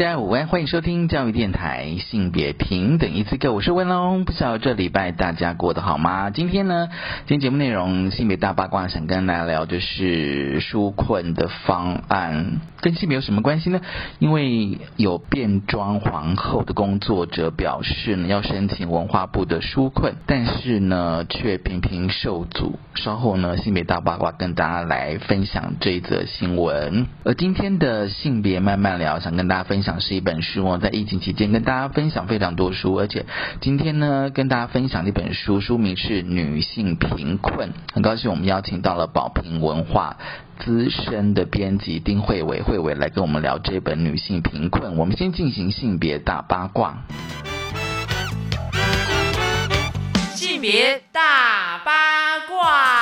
大家午安，欢迎收听教育电台性别平等一次课，我是温龙。不知道这礼拜大家过得好吗？今天呢，今天节目内容性别大八卦，想跟大家聊就是纾困的方案，跟性别有什么关系呢？因为有变装皇后的工作者表示呢，要申请文化部的纾困，但是呢，却频频受阻。稍后呢，性别大八卦跟大家来分享这一则新闻。而今天的性别慢慢聊，想跟大家分。享是一本书哦，在疫情期间跟大家分享非常多书，而且今天呢跟大家分享一本书，书名是《女性贫困》。很高兴我们邀请到了宝瓶文化资深的编辑丁慧伟，慧伟来跟我们聊这本《女性贫困》。我们先进行性别大八卦。性别大八卦。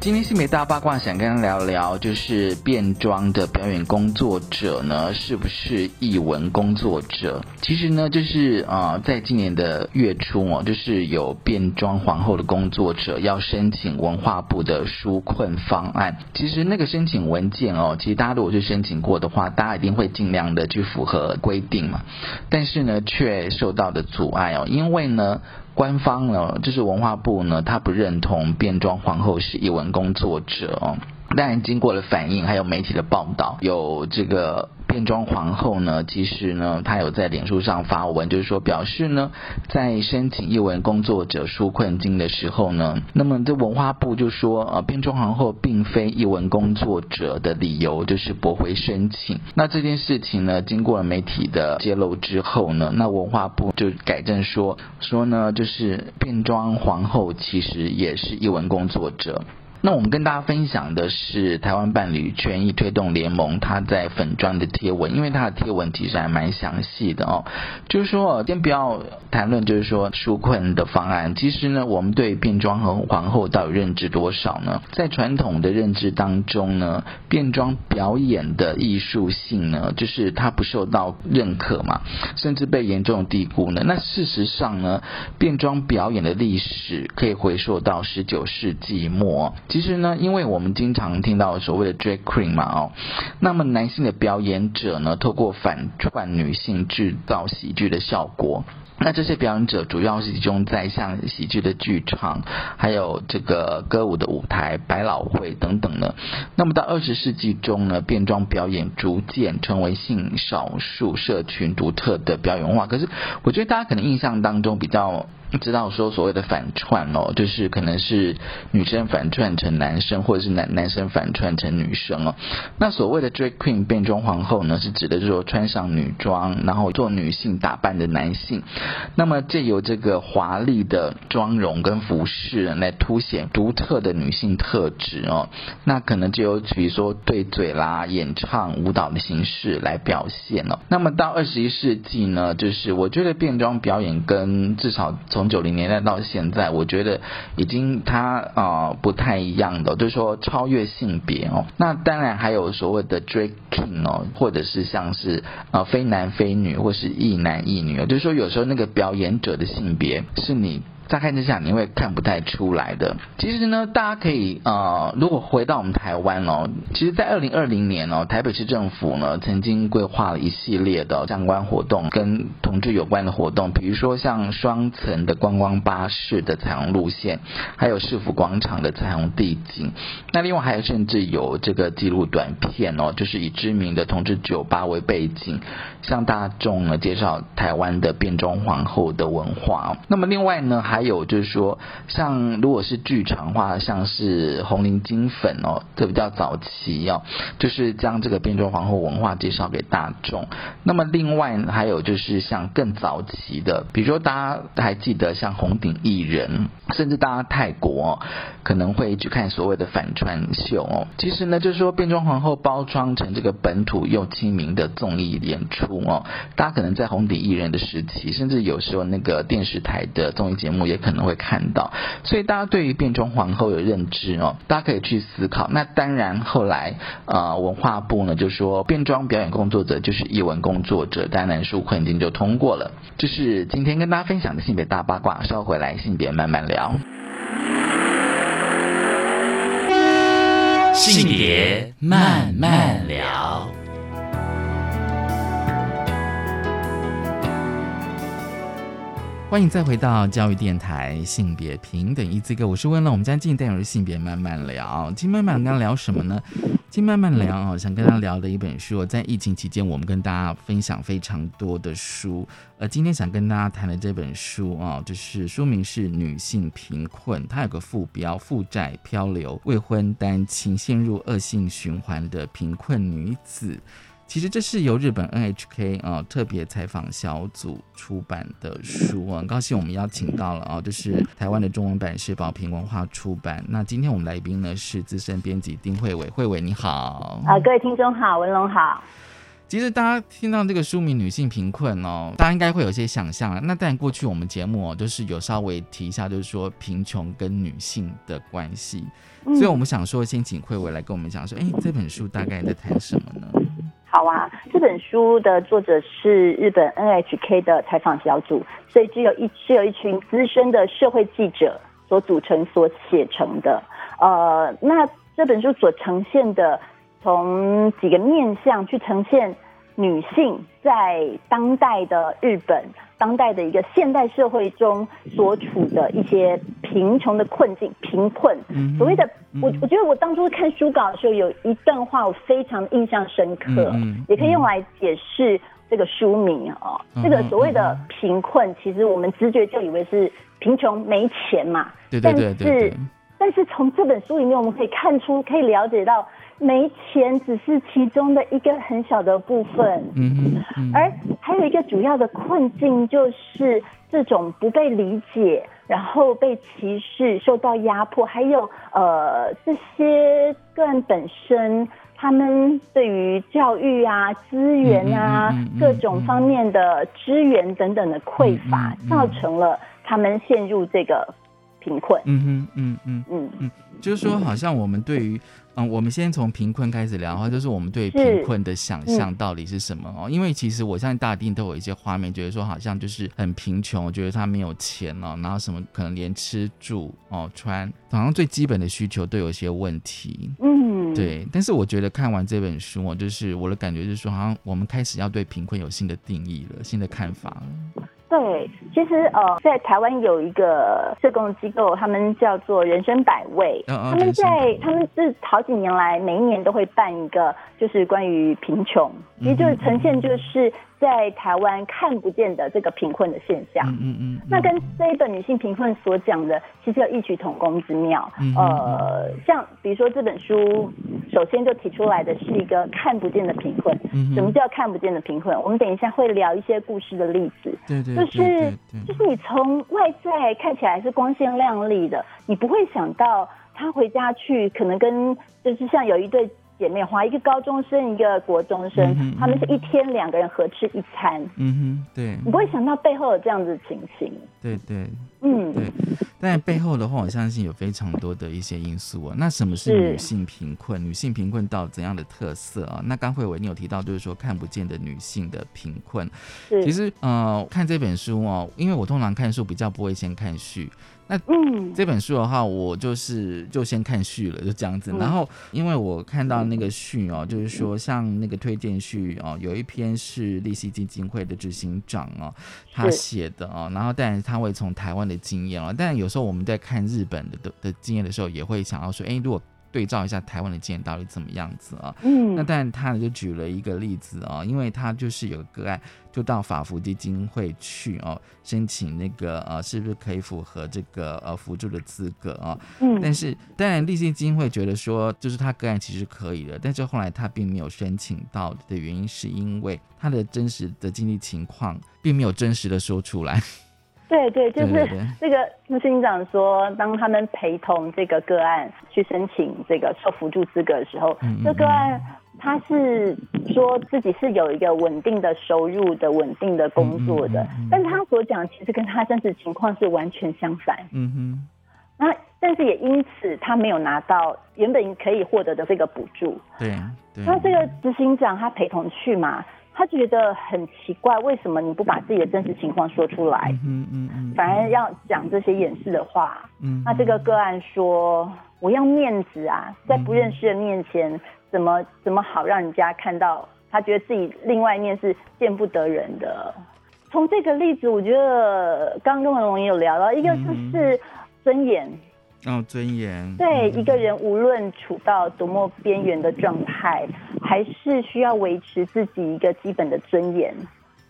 今天性别大八卦想跟大家聊聊，就是变装的表演工作者呢，是不是艺文工作者？其实呢，就是啊，在今年的月初哦，就是有变装皇后的工作者要申请文化部的纾困方案。其实那个申请文件哦，其实大家如果去申请过的话，大家一定会尽量的去符合规定嘛。但是呢，却受到的阻碍哦，因为呢。官方呢，就是文化部呢，他不认同变装皇后是译文工作者。但，经过了反应，还有媒体的报道，有这个。变装皇后呢，其实呢，她有在脸书上发文，就是说表示呢，在申请译文工作者纾困金的时候呢，那么这文化部就说，呃，变装皇后并非译文工作者的理由就是驳回申请。那这件事情呢，经过了媒体的揭露之后呢，那文化部就改正说，说呢，就是变装皇后其实也是译文工作者。那我们跟大家分享的是台湾伴侣权益推动联盟他在粉砖的贴文，因为他的贴文其实还蛮详细的哦。就是说，先不要谈论就是说纾困的方案，其实呢，我们对变装和皇后到底认知多少呢？在传统的认知当中呢，变装表演的艺术性呢，就是它不受到认可嘛，甚至被严重低估呢。那事实上呢，变装表演的历史可以回溯到十九世纪末。其实呢，因为我们经常听到所谓的 drag queen 嘛哦，那么男性的表演者呢，透过反串女性制造喜剧的效果。那这些表演者主要是集中在像喜剧的剧场，还有这个歌舞的舞台、百老汇等等的。那么到二十世纪中呢，变装表演逐渐成为性少数社群独特的表演文化。可是，我觉得大家可能印象当中比较。知道说所谓的反串哦，就是可能是女生反串成男生，或者是男男生反串成女生哦。那所谓的 drag queen 变装皇后呢，是指的就是说穿上女装，然后做女性打扮的男性。那么借由这个华丽的妆容跟服饰来凸显独特的女性特质哦。那可能就有比如说对嘴啦、演唱、舞蹈的形式来表现哦。那么到二十一世纪呢，就是我觉得变装表演跟至少从从九零年代到现在，我觉得已经它啊不太一样的，就是说超越性别哦。那当然还有所谓的 drag king 哦，或者是像是啊非男非女，或是一男一女，就是说有时候那个表演者的性别是你。乍看之下你会看不太出来的。其实呢，大家可以呃，如果回到我们台湾哦，其实，在二零二零年哦，台北市政府呢曾经规划了一系列的相关活动，跟同志有关的活动，比如说像双层的观光巴士的彩虹路线，还有市府广场的彩虹地景。那另外还有甚至有这个记录短片哦，就是以知名的同志酒吧为背景，向大众呢介绍台湾的变装皇后的文化。那么另外呢还还有就是说，像如果是剧场的话，像是红菱金粉哦，这比较早期哦，就是将这个变装皇后文化介绍给大众。那么另外还有就是像更早期的，比如说大家还记得像红顶艺人，甚至大家泰国、可能会去看所谓的反串秀哦。其实呢，就是说变装皇后包装成这个本土又亲民的综艺演出哦。大家可能在红顶艺人的时期，甚至有时候那个电视台的综艺节目也可能会看到。所以大家对于变装皇后有认知哦，大家可以去思考。那当然后来呃文化部呢就说变装表演工作者就是艺文工作者，单男书困境就通过了。这是今天跟大家分享的性别大八卦，稍后回来性别慢慢聊。性别慢慢聊。欢迎再回到教育电台性别平等一字歌，我是温乐。我们今天进单元性别慢慢聊，今天慢慢跟聊什么呢？今天慢慢聊啊，想跟大家聊的一本书，在疫情期间我们跟大家分享非常多的书，而今天想跟大家谈的这本书啊，就是书名是《女性贫困》，它有个副标：负债、漂流、未婚单亲、陷入恶性循环的贫困女子。其实这是由日本 NHK 啊、呃、特别采访小组出版的书啊，很高兴我们邀请到了啊，就是台湾的中文版是宝瓶文化出版。那今天我们来宾呢是资深编辑丁慧伟，慧伟你好。啊，各位听众好，文龙好。其实大家听到这个书名“女性贫困”哦，大家应该会有些想象。那但过去我们节目哦，就是有稍微提一下，就是说贫穷跟女性的关系。嗯所以我们想说，先请慧伟来跟我们讲说，哎，这本书大概在谈什么呢？好啊，这本书的作者是日本 NHK 的采访小组，所以只有一是有一群资深的社会记者所组成、所写成的。呃，那这本书所呈现的，从几个面向去呈现女性在当代的日本、当代的一个现代社会中所处的一些贫穷的困境、贫困。所谓的，嗯我我觉得我当初看书稿的时候，有一段话我非常印象深刻，也可以用来解释这个书名哦。嗯这个所谓的贫困，其实我们直觉就以为是贫穷没钱嘛，对对对对对，但是从这本书里面，我们可以看出，可以了解到，没钱只是其中的一个很小的部分，嗯，嗯。而还有一个主要的困境就是这种不被理解，然后被歧视、受到压迫，还有呃这些个人本身。他们对于教育啊、资源啊、嗯嗯嗯嗯各种方面的资源等等的匮乏，嗯嗯嗯造成了他们陷入这个贫困。嗯哼，嗯嗯。嗯，就是说，好像我们对于，嗯，我们先从贫困开始聊的话，就是我们对贫困的想象到底是什么哦？因为其实我相信大家一定都有一些画面，觉得说好像就是很贫穷，觉得他没有钱哦，然后什么可能连吃住哦穿，好像最基本的需求都有一些问题。嗯，对，但是我觉得看完这本书哦，就是我的感觉就是说，好像我们开始要对贫困有新的定义了，新的看法了。对，其实呃，在台湾有一个社工机构，他们叫做人生百味。嗯嗯他们在他们是好几年来，每一年都会办一个，就是关于贫穷，其实就是呈现就是在台湾看不见的这个贫困的现象。嗯嗯嗯，那跟这一本女性贫困所讲的，其实有异曲同工之妙。嗯呃，像比如说这本书，首先就提出来的是一个看不见的贫困。嗯哼什么叫看不见的贫困？我们等一下会聊一些故事的例子。对对对就是就是你从外在看起来是光鲜亮丽的，你不会想到他回家去可能跟就是像有一对姐妹花，一个高中生，一个国中生，他们是一天两个人合吃一餐，嗯哼，对你不会想到背后有这样子的情形。对对。嗯，对，但背后的话，我相信有非常多的一些因素啊。那什么是是女性贫困？女性贫困到怎样的特色啊？那刚慧伟你有提到，就是说看不见的女性的贫困。是，其实呃，看这本书哦，因为我通常看书比较不会先看序。嗯，这本书的话，我就是就先看序了，就这样子。嗯然后，因为我看到那个序哦，就是说像那个推荐序哦，有一篇是利息基金会的执行长哦，他写的哦。然后，但是他会从台湾的经验哦，但有时候我们在看日本的的的经验的时候，也会想要说，哎，如果对照一下台湾的经验到底怎么样子啊。嗯那当然，他呢就举了一个例子啊，因为他就是有个个案，就到法福基金会去哦，申请那个呃，是不是可以符合这个呃辅助的资格啊、嗯但是当然，立信基金会觉得说，就是他个案其实可以的，但是后来他并没有申请到的原因，是因为他的真实的经济情况并没有真实的说出来。对对，就是这个执行长说，当他们陪同这个个案去申请这个受辅助资格的时候，嗯嗯这个案他是说自己是有一个稳定的收入的、稳定的工作的，但他所讲其实跟他真实情况是完全相反。嗯哼，那但是也因此他没有拿到原本可以获得的这个补助。对对。那这个执行长他陪同去嘛，他觉得很奇怪，为什么你不把自己的真实情况说出来，嗯嗯嗯反而要讲这些掩饰的话？嗯，那这个个案说：“我要面子啊，在不认识的面前，怎么怎么好让人家看到？他觉得自己另外一面是见不得人的。从这个例子，我觉得刚刚跟文龙也有聊到，一个就是尊严，哦尊严，对一个人无论处到多么边缘的状态，还是需要维持自己一个基本的尊严。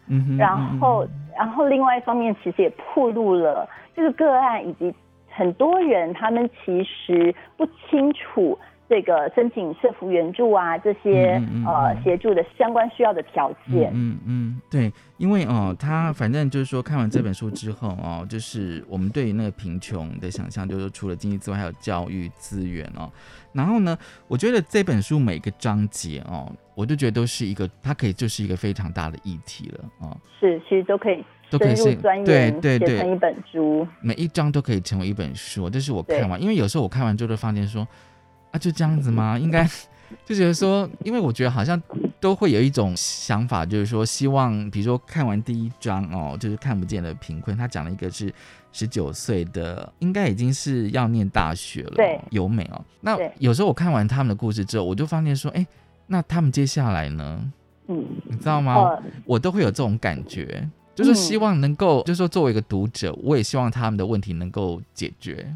嗯哼，然后，然后另外一方面，其实也暴露了这个个案以及很多人，他们其实不清楚这个申请社福援助啊这些嗯嗯嗯呃协助的相关需要的条件。嗯嗯，对，因为哦，他反正就是说看完这本书之后哦，就是我们对于那个贫穷的想象，就是除了经济之外，还有教育资源哦。然后呢，我觉得这本书每个章节哦，我就觉得都是一个，它可以就是一个非常大的议题了哦，是，其实都可以都可以是深入钻对研，对对，成一本书。每一章都可以成为一本书。这是我看完，因为有时候我看完之后就发现说，啊，就这样子吗？应该就觉得说，因为我觉得好像都会有一种想法，就是说希望，比如说看完第一章哦，就是看不见的贫困，他讲了一个是十九岁的，应该已经是要念大学了，对由美哦。那有时候我看完他们的故事之后，我就发现说，哎，那他们接下来呢？嗯，你知道吗？呃，我都会有这种感觉，就是希望能够，就是说作为一个读者，我也希望他们的问题能够解决。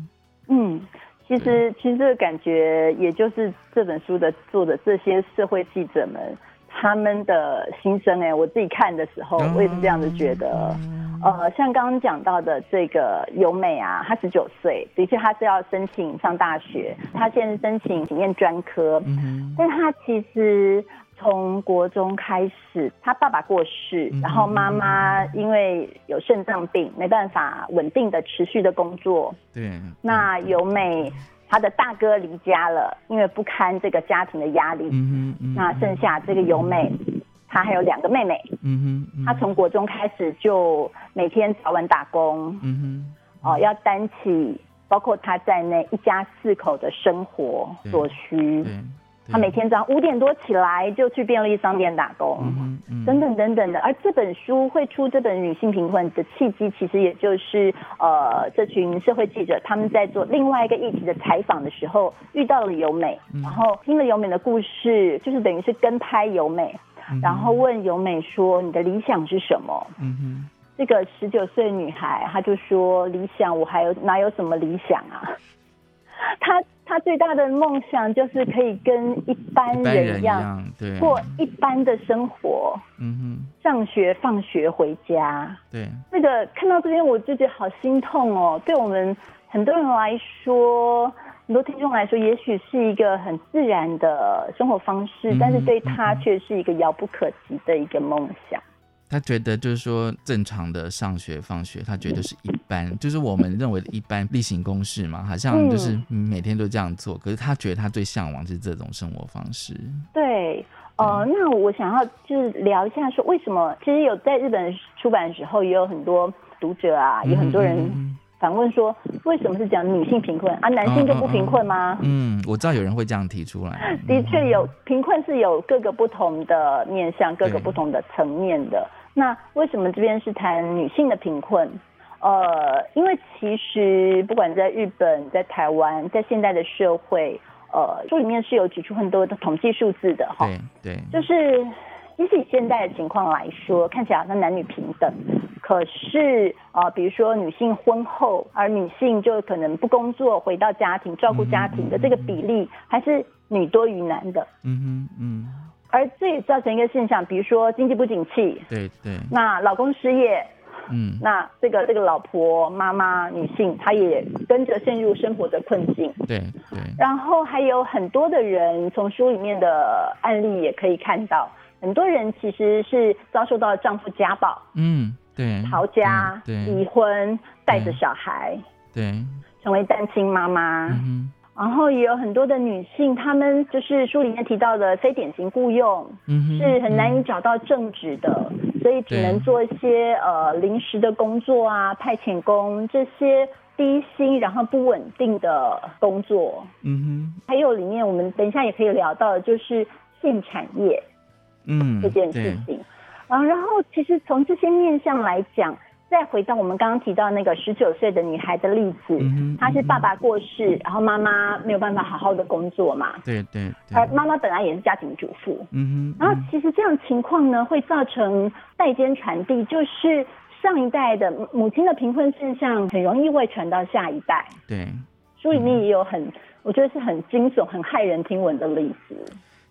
嗯，其实其实这个感觉，也就是这本书的作者这些社会记者们他们的心声。哎，我自己看的时候，我也是这样子觉得。呃，像刚刚讲到的这个由美啊，她十九岁，的确她是要申请上大学，她现在申请念专科，但她其实从国中开始，他爸爸过世，嗯然后妈妈因为有肾脏病，没办法稳定的持续的工作，对，那由美他的大哥离家了，因为不堪这个家庭的压力，嗯那剩下这个由美，她还有两个妹妹，嗯哼，她从国中开始就每天早晚打工，嗯哦，要担起包括她在内一家四口的生活所需哼，。对，她每天早上五点多起来就去便利商店打工。嗯，嗯等等等等的，而这本书会出这本女性贫困的契机，其实也就是呃，这群社会记者他们在做另外一个议题的采访的时候，遇到了由美，嗯然后听了由美的故事，就是等于是跟拍由美，然后问由美说：“你的理想是什么？”嗯哼，这个十九岁女孩，她就说：“理想，我还有哪有什么理想啊？她她最大的梦想就是可以跟一般人人一样过一般的生活，嗯上学、放学、回家。哼，对，这个看到这边，我就觉得好心痛哦。对我们很多人来说，很多听众来说，也许是一个很自然的生活方式，嗯但是对他却是一个遥不可及的一个梦想。他觉得就是说正常的上学放学，他觉得是一般，就是我们认为的一般例行公事嘛，好像就是嗯每天都这样做。可是他觉得他最向往是这种生活方式。对，呃，那我想要就是聊一下，说为什么？其实有在日本出版的时候，也有很多读者啊，有很多人嗯反问说，为什么是讲女性贫困啊？男性就不贫困吗？嗯，我知道有人会这样提出来。的确有贫困是有各个不同的面向、各个不同的层面的。那为什么这边是谈女性的贫困？呃，因为其实不管在日本、在台湾、在现代的社会，呃，书里面是有举出很多的统计数字的哈。对对，就是，即使以现在的情况来说，看起来好像男女平等，可是呃，比如说女性婚后，而女性就可能不工作，回到家庭照顾家庭的这个比例，还是女多于男的。嗯哼嗯，而这也造成一个现象，比如说经济不景气，对对，那老公失业，嗯那这个这个老婆妈妈女性，她也跟着陷入生活的困境。对对，然后还有很多的人，从书里面的案例也可以看到，很多人其实是遭受到丈夫家暴、嗯对，逃家、对。离婚，带着小孩对，成为单亲妈妈。嗯然后也有很多的女性，她们就是书里面提到的非典型雇佣，嗯哼，是很难以找到正职的，所以只能做一些呃临时的工作啊、派遣工这些低薪然后不稳定的工作。嗯哼。还有里面我们等一下也可以聊到的就是性产业。哼嗯这件事情。啊，然后其实从这些面向来讲，再回到我们刚刚提到那个十九岁的女孩的例子，她是爸爸过世，然后妈妈没有办法好好的工作嘛，对对对，而妈妈本来也是家庭主妇，嗯哼，然后其实这样情况呢，会造成代间传递，就是上一代的母亲的贫困现象很容易会传到下一代。对。书里面也有很，我觉得是很惊悚、很骇人听闻的例子。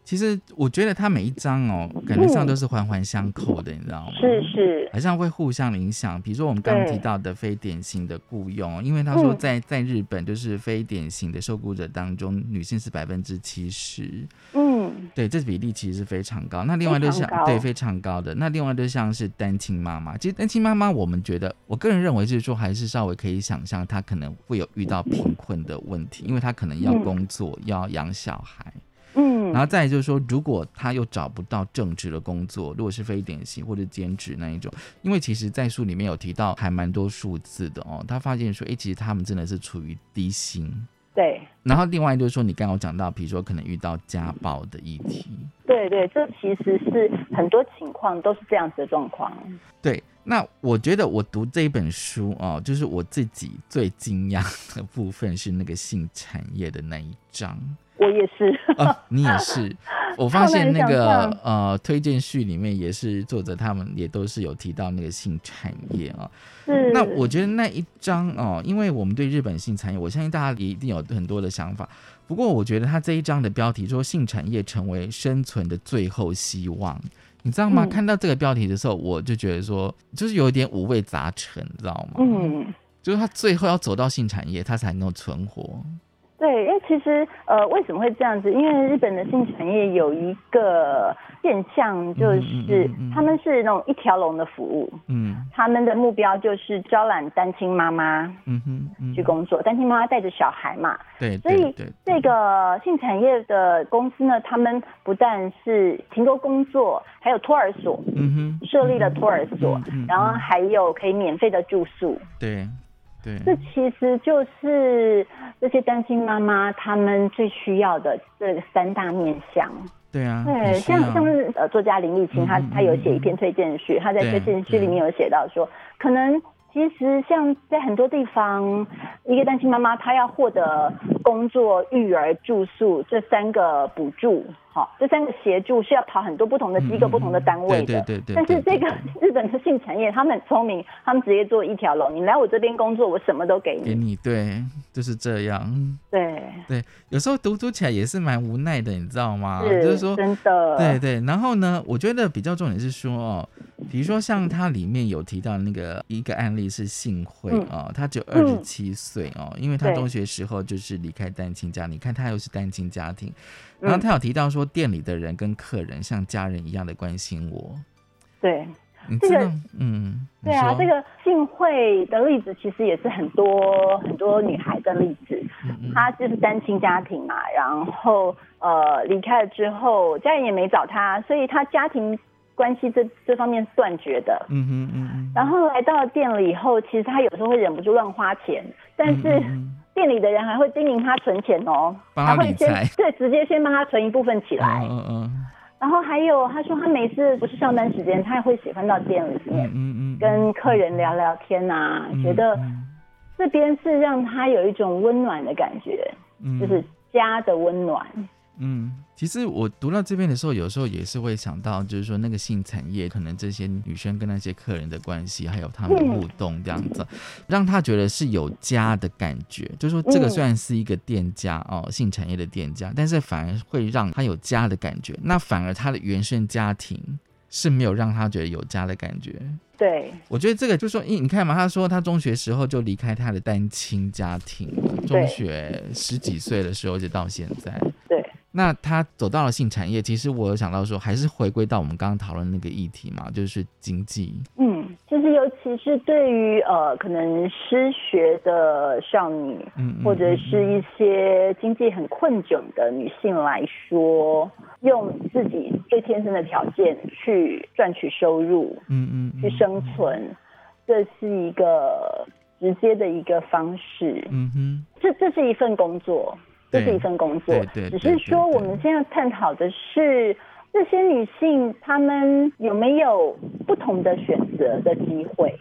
其实我觉得它每一章哦，感觉上都是环环相扣的，你知道吗？是是，好像会互相影响。比如说我们刚刚提到的非典型的雇佣，因为他说嗯在在日本就是非典型的受雇者当中，女性是百分之七十，嗯，对，这比例其实是非常高。那另外就像非对非常高的，那另外就像是单亲妈妈，其实单亲妈妈我们觉得，我个人认为就是说还是稍微可以想象，她可能会有遇到贫困的问题，因为她可能要嗯工作，要养小孩。嗯，然后再就是说，如果他又找不到正职的工作，如果是非典型或者兼职那一种，因为其实，在书里面有提到还蛮多数字的哦，他发现说，哎，其实他们真的是处于低薪。对然后另外就是说，你刚刚有讲到，比如说可能遇到家暴的议题，对对，这其实是很多情况都是这样子的状况。对。那我觉得我读这一本书哦，就是我自己最惊讶的部分是那个性产业的那一章。我也是，哦，你也是。我发现那个呃推荐序里面也是作者他们也都是有提到那个性产业啊、是那我觉得那一章哦，因为我们对日本性产业，我相信大家也一定有很多的想法。不过我觉得他这一章的标题说性产业成为生存的最后希望，你知道吗？嗯看到这个标题的时候，我就觉得说就是有一点五味杂陈，你知道吗？，嗯。就是他最后要走到性产业，他才能够存活。对，因为其实呃，为什么会这样子？因为日本的性产业有一个现象，就嗯是他们是那种一条龙的服务，嗯。他们的目标就是招揽单亲妈妈嗯哼嗯。去，工作，单亲妈妈带着小孩嘛，对所以这个性产业的公司呢，他们不但是提供工作，还有托儿所，嗯哼，设立了托儿所然后还有可以免费的住宿。对对，这其实就是这些单亲妈妈她们最需要的这三大面向。对啊，对，像像是呃作家林立清，他嗯嗯他有写一篇推荐序，他在推荐序里面有写到说，可能其实像在很多地方，一个单亲妈妈她要获得工作、育儿、住宿这三个补助，好，这三个协助是要跑很多不同的机构、不同的单位的。对对对对但是这个日本的性产业，他们很聪明，他们直接做一条龙，你来我这边工作，我什么都给你。给你，对，就是这样。对，对，有时候读读起来也是蛮无奈的，你知道吗？是就是说，真的。对对。然后呢，我觉得比较重点是说哦，比如说像它里面有提到那个一个案例是幸会嗯哦，他只有二十七岁哦，因为他中学时候就是离开单亲家，你看他又是单亲家庭，嗯然后他有提到说店里的人跟客人像家人一样的关心我，对。这个嗯，对啊，这个幸会的例子其实也是很多很多女孩的例子。她就是单亲家庭嘛，然后呃离开了之后，家人也没找她，所以她家庭关系这这方面是断绝的。嗯哼嗯嗯，然后来到店里以后，其实她有时候会忍不住乱花钱，但是店里的人还会叮咛他存钱哦，帮她还会先对直接先帮他存一部分起来。嗯嗯嗯然后还有他说他每次不是上班时间，他也会喜欢到店里面。嗯嗯嗯，跟客人聊聊天呐、嗯觉得嗯这边是让他有一种温暖的感觉，嗯就是家的温暖。嗯，其实我读到这边的时候，有时候也是会想到，就是说那个性产业，可能这些女生跟那些客人的关系，还有他们的互动这样子，让他觉得是有家的感觉。就是说，这个虽然是一个店家哦，性产业的店家，但是反而会让他有家的感觉。那反而他的原生家庭是没有让他觉得有家的感觉。对我觉得这个就说，因你看嘛，他说他中学时候就离开他的单亲家庭了，中学十几岁的时候就到现在。对，那他走到了性产业，其实我有想到说，还是回归到我们刚刚讨论那个议题嘛，就是经济。嗯，其实尤其是对于呃可能失学的少女，嗯，嗯或者是一些经济很困窘的女性来说，用自己最天生的条件去赚取收入，嗯嗯嗯去生存，这是一个直接的一个方式。嗯哼，这这是一份工作，这是一份工作对对，只是说我们现在探讨的是这些女性她们有没有不同的选择的机会？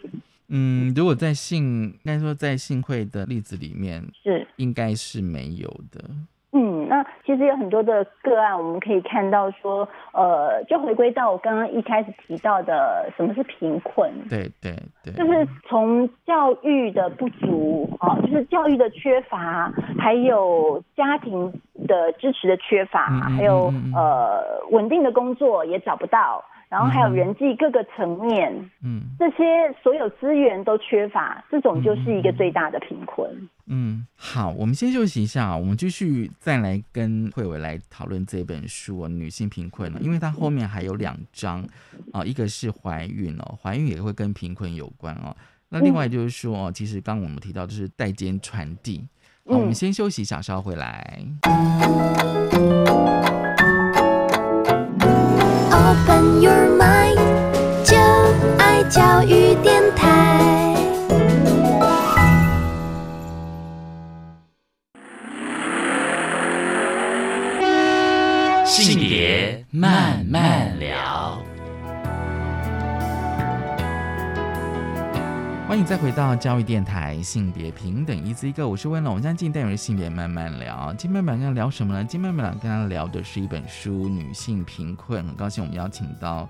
嗯，如果在性，应该说在性会的例子里面，是，应该是没有的。嗯，那其实有很多的个案，我们可以看到说，呃，就回归到我刚刚一开始提到的，什么是贫困？对对对，就是从教育的不足啊，就是教育的缺乏，还有家庭的支持的缺乏，还有呃稳定的工作也找不到，然后还有嗯人际各个层面，嗯这些所有资源都缺乏，这种就是一个最大的贫困。嗯，好，我们先休息一下啊，我们继续再来跟慧伟来讨论这本书哦，《女性贫困》呢，因为它后面还有两章啊，一个是怀孕哦，怀孕也会跟贫困有关哦。那另外就是说哦，其实刚刚我们提到就是代间传递。好，我们嗯先休息一下，稍后回来。Open your mind，就爱教育电台。性别慢慢欢迎再回到教育电台性别平等一字一个，我是温龙。我们现在进单元性别慢慢聊。今天晚上聊什么呢？今天晚上跟大家聊的是一本书《女性贫困》。很高兴我们邀请到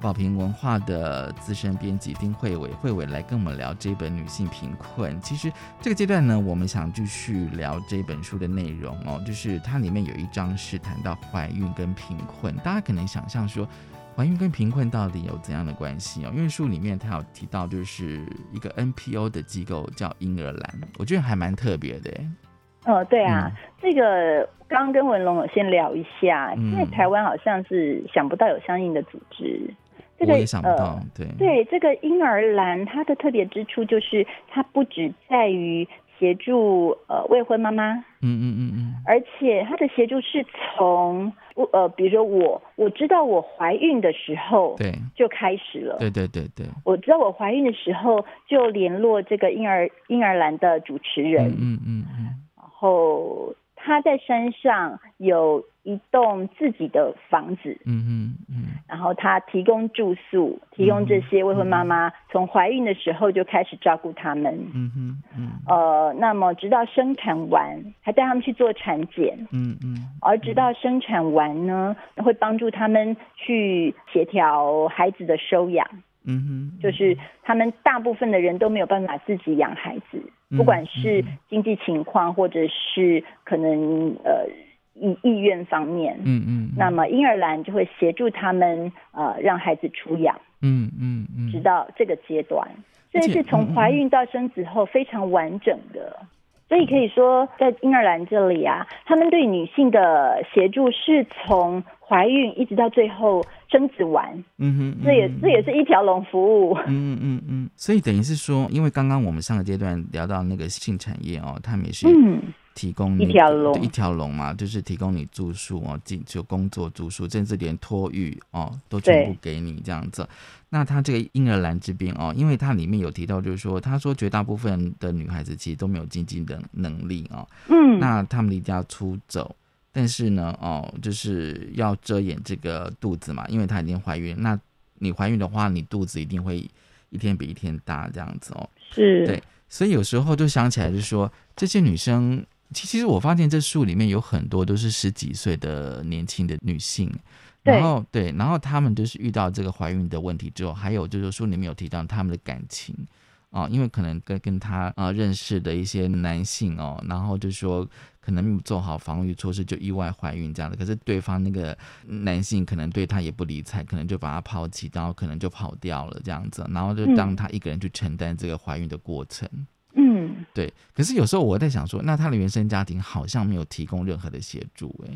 宝瓶文化的资深编辑丁慧伟，慧伟来跟我们聊这本《女性贫困》。其实这个阶段呢，我们想继续聊这本书的内容哦，就是它里面有一章是谈到怀孕跟贫困，大家可能想象说。怀孕跟贫困到底有怎样的关系哦？因为书里面他有提到，就是一个 NPO 的机构叫婴儿蓝，我觉得还蛮特别的耶。呃，对啊，嗯这个刚刚跟文龙有先聊一下，嗯因为台湾好像是想不到有相应的组织，这个我也想不到，呃对对这个婴儿蓝，它的特别之处就是它不只在于协助呃未婚妈妈，嗯嗯嗯嗯，而且他的协助是从呃比如说我我知道我怀孕的时候对。就开始了，对对对对，我知道我怀孕的时候就联络这个婴儿婴儿栏的主持人，嗯嗯嗯嗯。然后他在山上有一栋自己的房子，嗯嗯嗯。然后他提供住宿，提供这些未婚妈妈从怀孕的时候就开始照顾他们。嗯嗯嗯。呃，那么直到生产完，还带他们去做产检，嗯嗯。而直到生产完呢，会帮助他们去协调孩子的收养。嗯哼，就是他们大部分的人都没有办法自己养孩子，嗯不管是经济情况或者是可能呃意意愿方面，嗯嗯，那么婴儿蓝就会协助他们呃让孩子出养，嗯嗯嗯，直到这个阶段，所以是从怀孕到生子后非常完整的。所以可以说，在婴儿蓝这里啊，他们对女性的协助是从怀孕一直到最后生子完，嗯哼，这也嗯这也是一条龙服务。嗯嗯嗯，所以等于是说，因为刚刚我们上个阶段聊到那个性产业哦，他们也是嗯提供你一条龙一条龙嘛，就是提供你住宿哦，进就工作住宿，甚至连托育哦都全部给你这样子。那他这个婴儿蓝这边哦，因为它里面有提到，就是说，他说绝大部分的女孩子其实都没有经济的能力哦，嗯，那他们离家出走，但是呢，哦，就是要遮掩这个肚子嘛，因为她已经怀孕。那你怀孕的话，你肚子一定会一天比一天大这样子哦。是，对所以有时候就想起来，就是说这些女生其其实我发现这书里面有很多都是十几岁的年轻的女性，然后对，然后她们就是遇到这个怀孕的问题之后，还有就是书里面有提到她们的感情。啊、因为可能跟跟她啊、认识的一些男性哦，然后就说可能没有做好防御措施就意外怀孕这样的，可是对方那个男性可能对她也不理睬，可能就把她抛弃，然后可能就跑掉了这样子，然后就让她一个人去承担这个怀孕的过程。嗯，对，可是有时候我在想说，那他的原生家庭好像没有提供任何的协助、欸，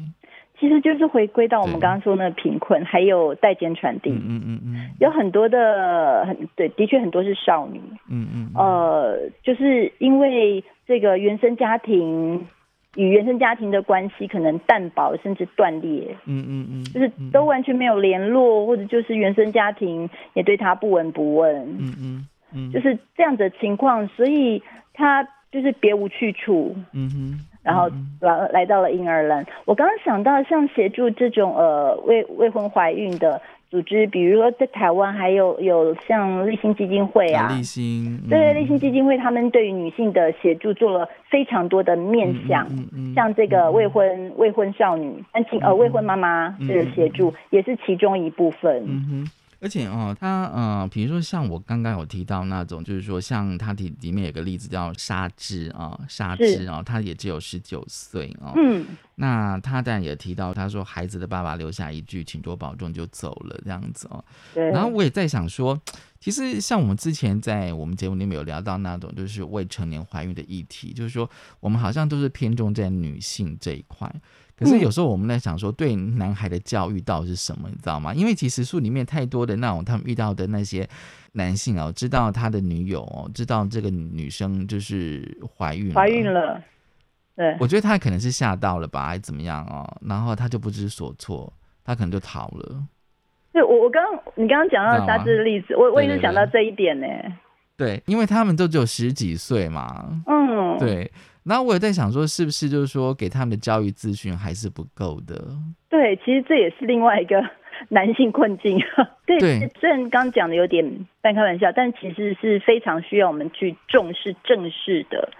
其实就是回归到我们对。刚刚说那个贫困，还有代间传递，嗯嗯嗯嗯。有很多的很对，的确很多是少女，嗯嗯，呃，就是因为这个原生家庭与原生家庭的关系可能淡薄甚至断裂，嗯嗯嗯，就是都完全没有联络，或者就是原生家庭也对他不闻不问，嗯嗯嗯，就是这样的情况，所以他就是别无去处，嗯哼，然后来来到了婴儿 land。我刚刚想到，像协助这种呃未未婚怀孕的组织，比如说在台湾还有有像立新基金会啊，立新，对，嗯立新基金会他们对于女性的协助做了非常多的面向，嗯嗯嗯像这个未婚未婚少女、单亲呃未婚妈妈这个协助也是其中一部分。嗯哼。而且哦，他呃，比如说像我刚刚有提到那种，就是说像他里里面有个例子叫沙之啊，沙之啊，他也只有十九岁哦。嗯，那他当然也提到，他说孩子的爸爸留下一句“请多保重”就走了这样子哦。对。然后我也在想说，其实像我们之前在我们节目里面有聊到那种就是未成年怀孕的议题，就是说我们好像都是偏重在女性这一块。可是有时候我们在想说，对男孩的教育到底是什么，你知道吗？因为其实书里面太多的那种他们遇到的那些男性哦，知道他的女友哦，知道这个女生就是怀孕怀孕了，对，我觉得他可能是吓到了吧，还是怎么样哦，然后他就不知所措，他可能就逃了。对我我刚你刚刚讲到沙之的例子，我我也是想到这一点呢。对，因为他们都只有十几岁嘛，嗯，对。然后我也在想说，是不是就是说给他们的教育资讯还是不够的？对，其实这也是另外一个 男性困境。对，对虽然刚刚讲的有点半开玩笑，但其实是非常需要我们去重视正视的。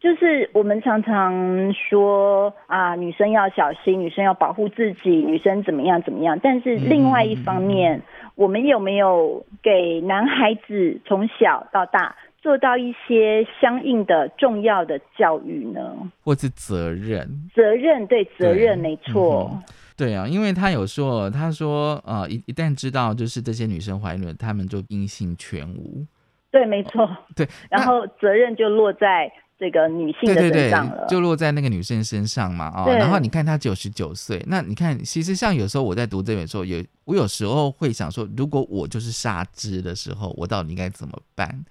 就是我们常常说啊，女生要小心，女生要保护自己，女生怎么样怎么样。但是另外一方面，我们有没有给男孩子从小到大做到一些相应的重要的教育呢？或是责任？责任对责任，没错。嗯对啊，因为他有说，他说呃，一一旦知道就是这些女生怀孕了，他们就音信全无。对，没错。对，然后责任就落在这个女性的对对对身上了。，就落在那个女生身上嘛，哦，然后你看她九十九岁，那你看，其实像有时候我在读这本书，有我有时候会想说，如果我就是杀之的时候，我到底应该怎么办？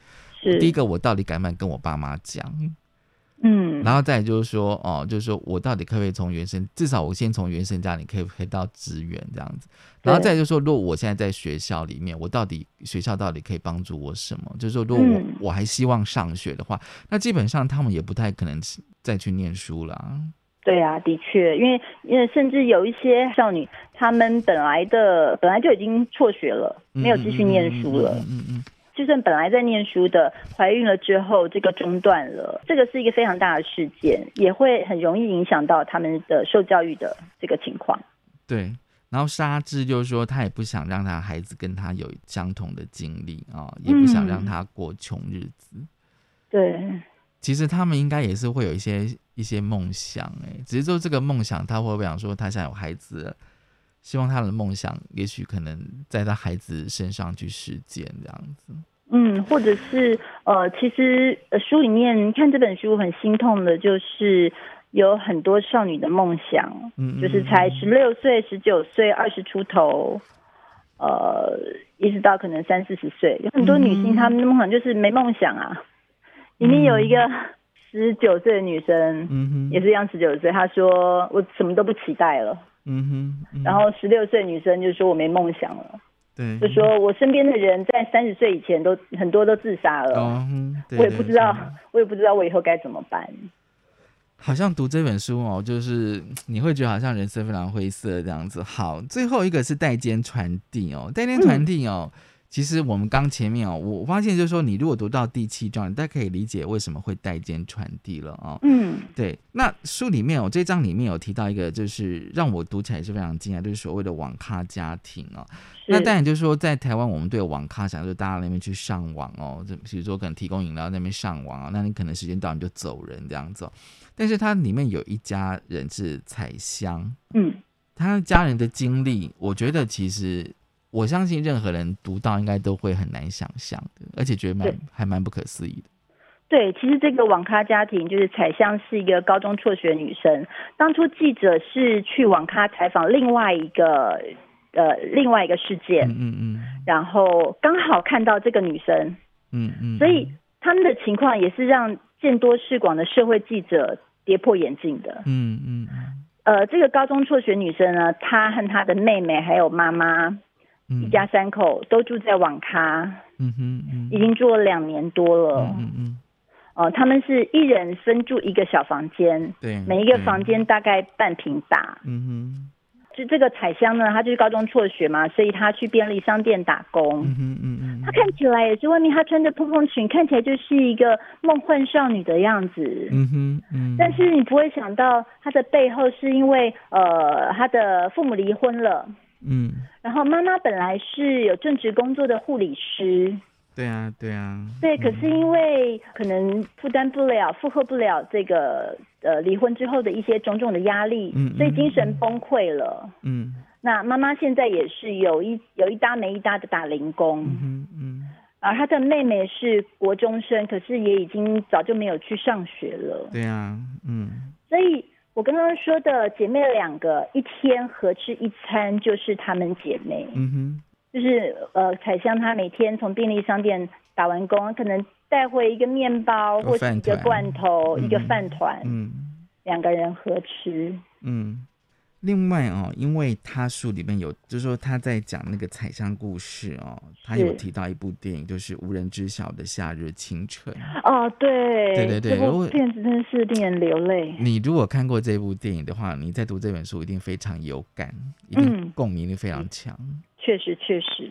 是第一个，我到底敢不敢跟我爸妈讲？嗯，然后再就是说，哦，就是说我到底可不可以从原生，至少我先从原生家里可以可以到资源这样子，然后再就是说，如果我现在在学校里面，我到底学校到底可以帮助我什么？就是说，如果我、嗯我还希望上学的话，那基本上他们也不太可能再去念书了。对啊，的确，因为因为甚至有一些少女，她们本来的本来就已经辍学了，没有继续念书了。嗯嗯嗯就算本来在念书的，怀孕了之后，这个中断了，这个是一个非常大的事件，也会很容易影响到他们的受教育的这个情况。对。然后沙之就是说，他也不想让他孩子跟他有相同的经历啊、也不想让他过穷日子。对，其实他们应该也是会有一些一些梦想，哎，只是说这个梦想，他会不会想说他想有孩子了，希望他的梦想，也许可能在他孩子身上去实践这样子。嗯，或者是呃，其实呃书里面看这本书很心痛的，就是有很多少女的梦想，嗯，就是才十六岁、十九岁、二十出头，呃，一直到可能三四十岁，有很多女性她们的梦想就是没梦想啊。里面有一个十九岁的女生，嗯哼，也是一样十九岁，她说我什么都不期待了。嗯哼，嗯然后十六岁女生就说我没梦想了，对，就说我身边的人在三十岁以前都很多都自杀了。哦，嗯对我也不知道我也不知道我以后该怎么办。好像读这本书哦，就是你会觉得好像人生非常灰色这样子。好，最后一个是代间传递哦，代间传递哦，其实我们刚前面哦，我我发现就是说，你如果读到第七章，你大家可以理解为什么会代间传递了哦。嗯对，那书里面哦，这章里面有提到一个，就是让我读起来是非常惊讶，就是所谓的网咖家庭哦。那当然就是说，在台湾我们对网咖想就是大家那边去上网哦，就比如说可能提供饮料那边上网啊，那你可能时间到你就走人这样子、哦。但是它里面有一家人是彩香，嗯他家人的经历，我觉得其实我相信任何人读到应该都会很难想象的，而且觉得蛮还蛮不可思议的。对，其实这个网咖家庭就是彩香是一个高中辍学女生，当初记者是去网咖采访另外一个呃另外一个事件，嗯嗯嗯然后刚好看到这个女生，嗯嗯，所以他们的情况也是让见多识广的社会记者跌破眼镜的。嗯嗯嗯呃，这个高中辍学女生呢，她和她的妹妹还有妈妈，嗯一家三口都住在网咖，嗯哼嗯已经住了两年多了。嗯嗯嗯，呃，他们是一人分住一个小房间，对，每一个房间大概半平大。嗯哼就这个彩香呢，她就是高中辍学嘛，所以她去便利商店打工。嗯哼嗯嗯她看起来也是外面她穿着蓬蓬裙，看起来就是一个梦幻少女的样子。嗯哼嗯，但是你不会想到，她的背后是因为呃，她的父母离婚了，嗯，然后妈妈本来是有正职工作的护理师，对啊对啊，对，可是因为可能负担不了、负荷不了这个呃离婚之后的一些种种的压力，嗯嗯所以精神崩溃了。嗯。那妈妈现在也是有一有一搭没一搭的打零工，嗯哼嗯。而她的妹妹是国中生，可是也已经早就没有去上学了。对啊嗯所以我刚刚说的姐妹两个一天合吃一餐，就是她们姐妹。嗯哼就是呃，彩香她每天从便利商店打完工，可能带回一个面包或是一个罐头、嗯一个饭团，嗯两个人合吃。嗯。另外哦，因为他书里面有，就是说他在讲那个彩香故事哦，他有提到一部电影，就是无人知晓的夏日清晨。哦，对，对对对这如果部片子真的是令人流泪。你如果看过这部电影的话，你在读这本书一定非常有感，一定嗯共鸣力非常强。确实，确实，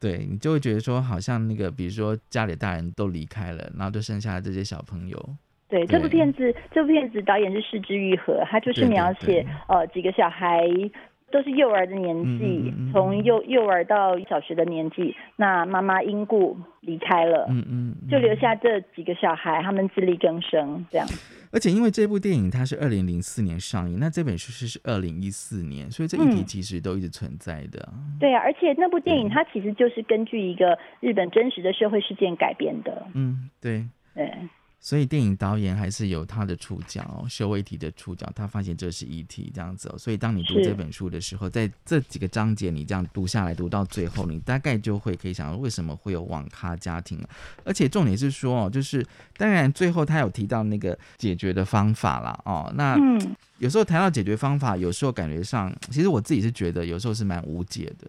对你就会觉得说，好像那个，比如说家里大人都离开了，然后就剩下这些小朋友。对这部片子，这部片子导演是失之愈合，他就是描写对呃几个小孩都是幼儿的年纪，嗯嗯嗯嗯从幼幼儿到小学的年纪，那妈妈因故离开了，嗯嗯，嗯就留下这几个小孩，他们自力更生这样。而且因为这部电影它是二零零四年上映，那这本书是是二零一四年，所以这议题嗯其实都一直存在的。对啊，而且那部电影它其实就是根据一个日本真实的社会事件改编的。嗯，对。对，所以电影导演还是有他的触角、哦，社会题的触角，他发现这是议题这样子、哦，所以当你读这本书的时候，在这几个章节你这样读下来，读到最后，你大概就会可以想到为什么会有网咖家庭了。而且重点是说哦，就是当然最后他有提到那个解决的方法啦，哦，那嗯，有时候谈到解决方法，有时候感觉上，其实我自己是觉得有时候是蛮无解的。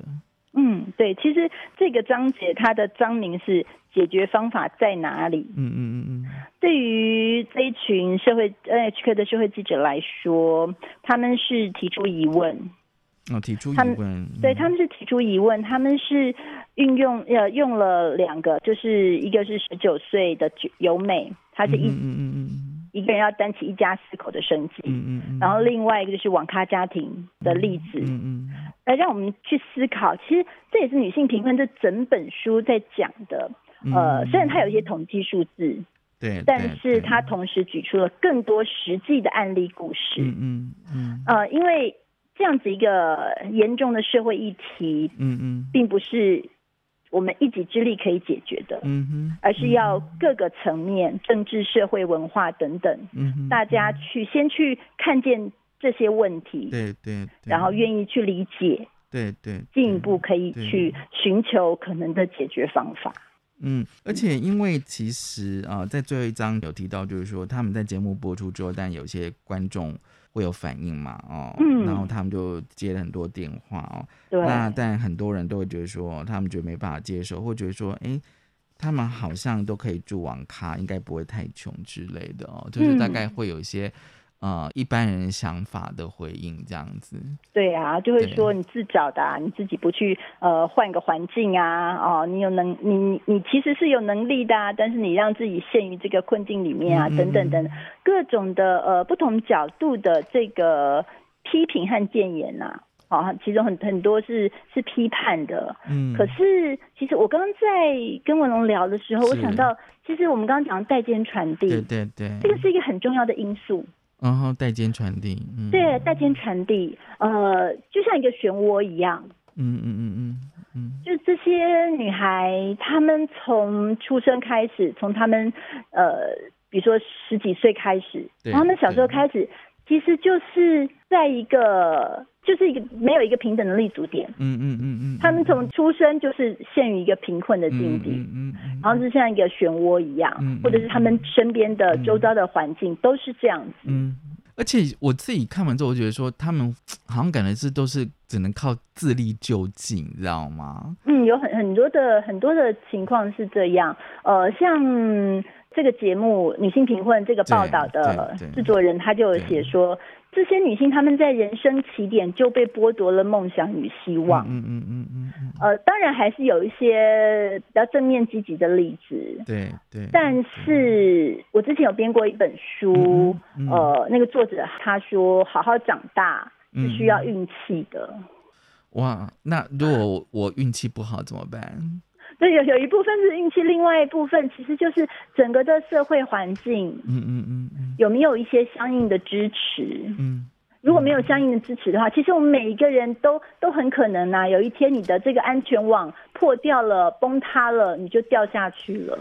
嗯，对，其实这个章节它的章名是解决方法在哪里？嗯嗯嗯嗯，对于这一群社会 NHK 的社会记者来说，他们是提出疑问，哦，提出疑他们问，对，嗯他们是提出疑问，他们是运用呃用了两个，就是一个是十九岁的由美，她是一、嗯嗯嗯嗯一个人要担起一家四口的生计，嗯嗯嗯，然后另外一个就是网咖家庭的例子，嗯嗯来让我们去思考，其实这也是女性贫困这整本书在讲的。嗯，呃，嗯虽然它有一些统计数字，对，但是它同时举出了更多实际的案例故事。嗯嗯嗯。呃，因为这样子一个严重的社会议题，嗯嗯。并不是我们一己之力可以解决的，嗯哼，而是要各个层面，政治、社会、文化等等，嗯哼，大家去先去看见这些问题，对对，对。然后愿意去理解，对对进一步可以去寻求可能的解决方法。嗯，而且因为其实啊、在最后一章有提到，就是说他们在节目播出之后，但有些观众会有反应嘛，哦，嗯。然后他们就接了很多电话哦，对，那但很多人都会觉得说，他们觉得没办法接受，或觉得说，哎，他们好像都可以住网咖，应该不会太穷之类的哦，就是大概会有一些。呃一般人想法的回应，这样子。对啊，就会对说你自找的、啊，你自己不去呃换个环境啊，哦，你有能你你其实是有能力的、啊，但是你让自己陷于这个困境里面啊，嗯嗯等等等，各种的呃不同角度的这个批评和谏言呐、啊，啊，其中很很多是是批判的，嗯，可是，其实我刚刚在跟文龙聊的时候，我想到，其实我们刚刚讲的代间传递，对对对，这个是一个很重要的因素。然后代间传递，嗯，对，代间传递，呃，就像一个漩涡一样，嗯嗯嗯嗯嗯。就这些女孩，她们从出生开始，从她们呃，比如说十几岁开始，从她们小时候开始，其实就是在一个，就是一个没有一个平等的立足点。嗯嗯嗯嗯，他们从出生就是陷于一个贫困的境地，嗯嗯嗯，然后就像一个漩涡一样，嗯或者是他们身边的周遭的环境都是这样子。嗯，而且我自己看完之后，我觉得说他们好像感觉是都是只能靠自力救济，你知道吗？嗯，有很很多的很多的情况是这样。呃，像这个节目《女性贫困》这个报道的制作人，他就有写说，这些女性她们在人生起点就被剥夺了梦想与希望。嗯嗯嗯嗯嗯，呃，当然还是有一些比较正面积极的例子。对对，但是我之前有编过一本书，嗯嗯嗯呃，那个作者他说，好好长大是需要运气的。哇，那如果我我运气不好怎么办？对，有有一部分是运气，另外一部分其实就是整个的社会环境嗯嗯嗯嗯有没有一些相应的支持。嗯，如果没有相应的支持的话，其实我们每一个人都都很可能啊，有一天你的这个安全网破掉了、崩塌了，你就掉下去了。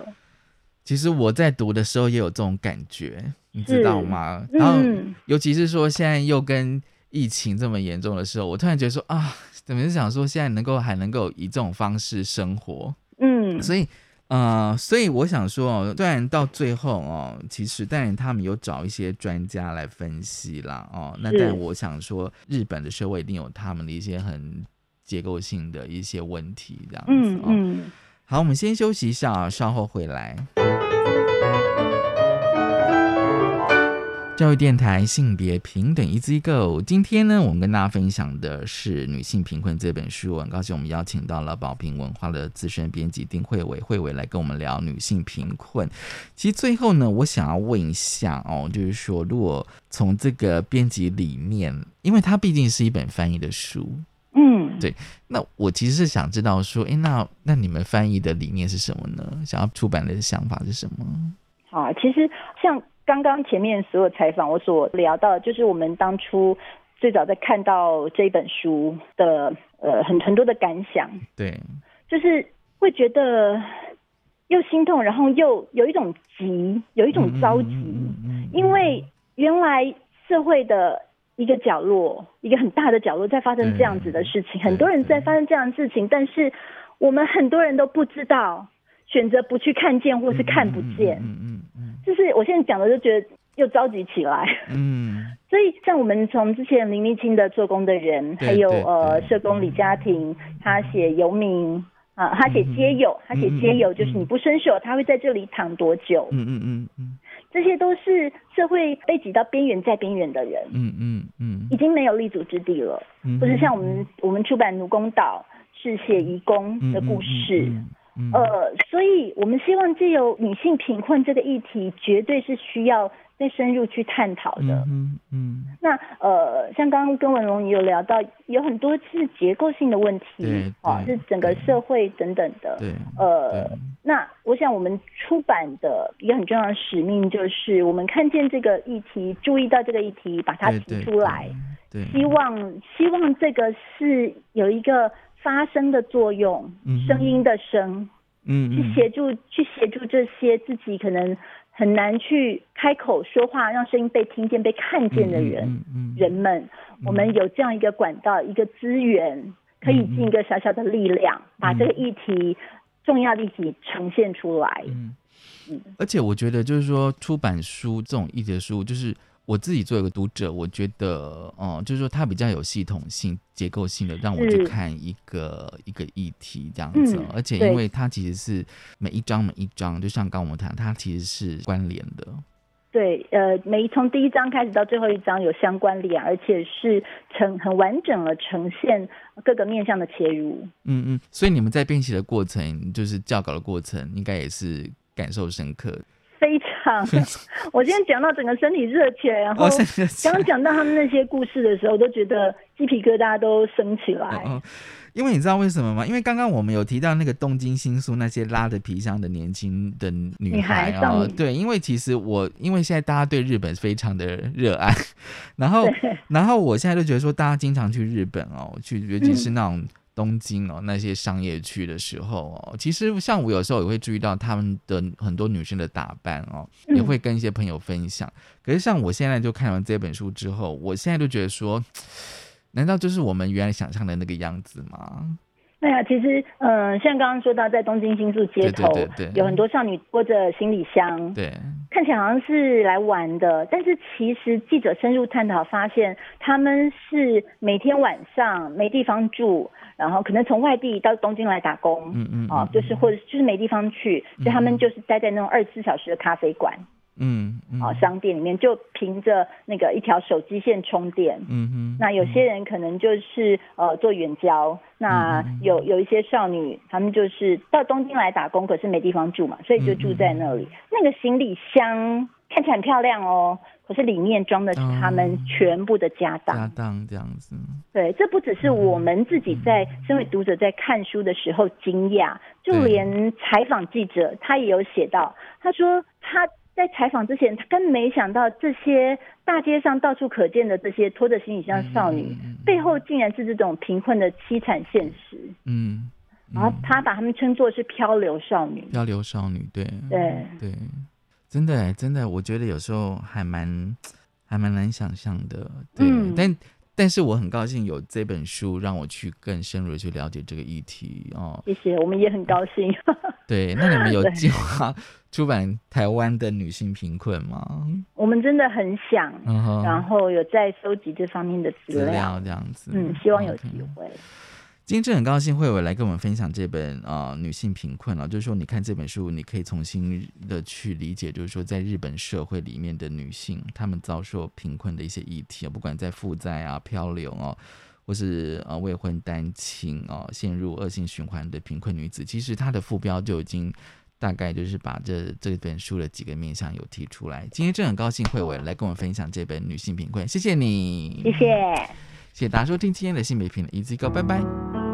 其实我在读的时候也有这种感觉，你知道吗？然后嗯尤其是说现在又跟疫情这么严重的时候，我突然觉得说啊，怎么是想说现在能够还能够以这种方式生活？嗯，所以，呃，所以我想说哦，虽然到最后哦，其实当然他们有找一些专家来分析啦，哦，那但我想说，日本的社会一定有他们的一些很结构性的一些问题，这样子哦。嗯嗯。好，我们先休息一下啊，稍后回来。教育电台性别平等 Easy Go，今天呢，我们跟大家分享的是《女性贫困》这本书。很高兴我们邀请到了宝瓶文化的资深编辑丁慧伟，慧伟来跟我们聊女性贫困。其实最后呢，我想要问一下哦，就是说，如果从这个编辑理念，因为它毕竟是一本翻译的书，嗯，对那我其实是想知道说，诶，那那你们翻译的理念是什么呢？想要出版的想法是什么？啊，其实像刚刚前面所有采访我所聊到的，就是我们当初最早在看到这本书的呃很很多的感想，对，就是会觉得又心痛，然后又有一种急，有一种着急，嗯嗯因为原来社会的一个角落，一个很大的角落在发生这样子的事情，很多人在发生这样的事情，但是我们很多人都不知道，选择不去看见或是看不见，嗯嗯嗯就是我现在讲的就觉得又着急起来。嗯 所以，像我们从之前林立清的做工的人，对还有呃社工李家庭，他写游民啊，他写街友，他写街友就是你不伸手，他会在这里躺多久？嗯嗯嗯嗯这些都是社会被挤到边缘再边缘的人，嗯嗯嗯已经没有立足之地了。嗯，或者像我们我们出版《奴工岛》是写移工的故事。嗯，呃，所以我们希望借由女性贫困这个议题，绝对是需要再深入去探讨的。嗯嗯。那呃，像刚刚跟文龙也有聊到，有很多是结构性的问题，啊，是整个社会等等的。对，呃，那我想我们出版的一个很重要的使命，就是我们看见这个议题，注意到这个议题，把它提对对出来，对，希望希望这个是有一个发声的作用，声音的声，嗯去协助去协助这些自己可能很难去开口说话，让声音被听见、被看见的人。嗯嗯。人们，我们有这样一个管道、一个资源，可以尽一个小小的力量，把这个议题、重要的议题呈现出来。嗯，而且我觉得就是说，出版书这种议题的书，就是我自己作为一个读者，我觉得，哦、就是说它比较有系统性、结构性的，让我去看一个一个议题这样子而且因为它其实是每一章每一章，就像刚刚我们谈，它其实是关联的。对，呃，每从第一章开始到最后一章有相关联，而且是呈很完整的呈现各个面向的切入。嗯嗯，所以你们在编写的过程，就是校稿的过程，应该也是感受深刻。非常，我今天讲到整个身体热起来，然后哦身体热起来刚讲到他们那些故事的时候，都觉得鸡皮疙瘩都升起来。哦，因为你知道为什么吗？因为刚刚我们有提到那个东京新宿那些拉着皮箱的年轻的女女孩啊，哦对，因为其实我因为现在大家对日本非常的热爱，然后 然后我现在就觉得说，大家经常去日本哦，去尤其是那种。东京哦，那些商业区的时候哦，其实像我有时候也会注意到他们的很多女生的打扮哦，嗯也会跟一些朋友分享。可是像我现在就看完这本书之后，我现在就觉得说，难道就是我们原来想象的那个样子吗？对啊，其实，嗯、像刚刚说到，在东京新宿街头，对对对对。有很多少女拖着行李箱，对，看起来好像是来玩的，但是其实记者深入探讨发现，他们是每天晚上没地方住，然后可能从外地到东京来打工，嗯嗯，哦嗯，就是或者就是没地方去，所以他们就是待在那种二十四小时的咖啡馆，嗯嗯，哦，商店里面就凭着那个一条手机线充电。嗯哼，那有些人可能就是呃做远郊，那嗯有有一些少女，她们就是到东京来打工，可是没地方住嘛，所以就住在那里。那个行李箱看起来很漂亮哦，可是里面装的是他们全部的家当。家当这样子，对，这不只是我们自己在身为读者在看书的时候惊讶，就对连采访记者他也有写到，他说他在采访之前，他根本没想到这些大街上到处可见的这些拖着行李箱少女、嗯嗯嗯背后竟然是这种贫困的凄惨现实，嗯，然后他把他们称作是漂流少女。漂流少女，对对对，真的欸真的，我觉得有时候还蛮还蛮难想象的，对，嗯但。但是我很高兴有这本书，让我去更深入的去了解这个议题哦。谢谢，我们也很高兴。对，那你们 有计划 出版台湾的女性贫困吗？我们真的很想，嗯，然后有在收集这方面的资资料。这样子，嗯，希望有机会。今天真的很高兴慧伟来跟我们分享这本呃女性贫困啊，就是说你看这本书，你可以重新的去理解，就是说在日本社会里面的女性，她们遭受贫困的一些议题啊，不管在负债啊、漂流哦、或是呃未婚单亲哦、陷入恶性循环的贫困女子，其实它的副标就已经。大概就是把这这本书的几个面向有提出来。今天真的很高兴慧伟来跟我们分享这本《女性贫困》，谢谢你，谢谢。谢谢大家收听今天的性别平等 Easy Go，拜拜。